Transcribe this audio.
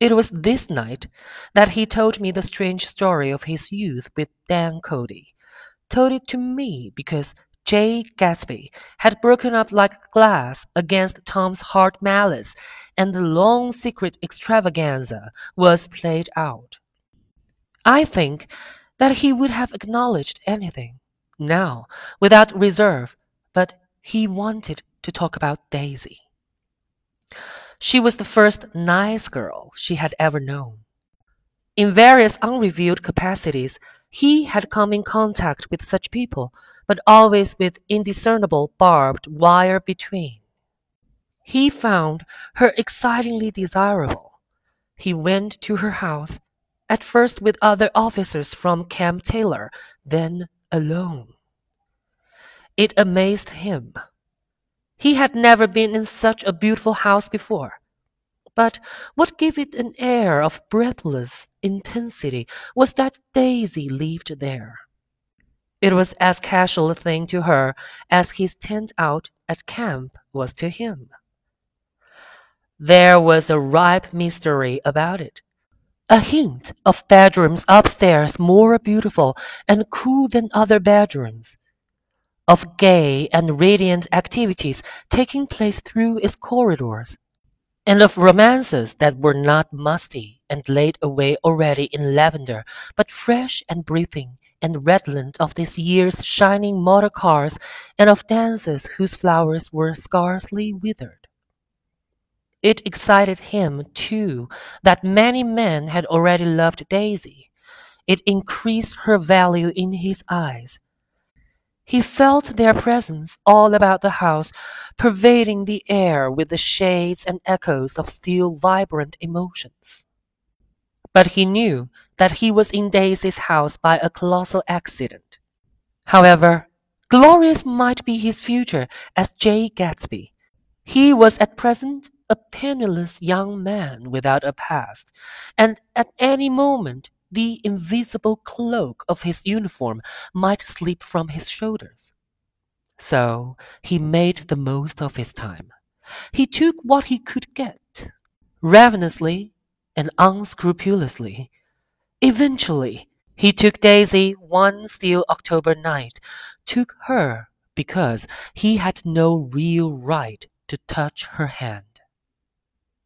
It was this night that he told me the strange story of his youth with Dan Cody. Told it to me because Jay Gatsby had broken up like glass against Tom's hard malice, and the long secret extravaganza was played out. I think that he would have acknowledged anything, now, without reserve, but he wanted to talk about Daisy. She was the first nice girl she had ever known. In various unrevealed capacities, he had come in contact with such people, but always with indiscernible barbed wire between. He found her excitingly desirable. He went to her house, at first with other officers from Camp Taylor, then alone. It amazed him he had never been in such a beautiful house before. But what gave it an air of breathless intensity was that Daisy lived there. It was as casual a thing to her as his tent out at camp was to him. There was a ripe mystery about it. A hint of bedrooms upstairs more beautiful and cool than other bedrooms of gay and radiant activities taking place through its corridors, and of romances that were not musty and laid away already in lavender, but fresh and breathing and redolent of this year's shining motor cars and of dances whose flowers were scarcely withered. It excited him, too, that many men had already loved Daisy. It increased her value in his eyes he felt their presence all about the house, pervading the air with the shades and echoes of still vibrant emotions. But he knew that he was in Daisy's house by a colossal accident. However, glorious might be his future as Jay Gatsby. He was at present a penniless young man without a past, and at any moment the invisible cloak of his uniform might slip from his shoulders. So he made the most of his time. He took what he could get, ravenously and unscrupulously. Eventually, he took Daisy one still October night, took her because he had no real right to touch her hand.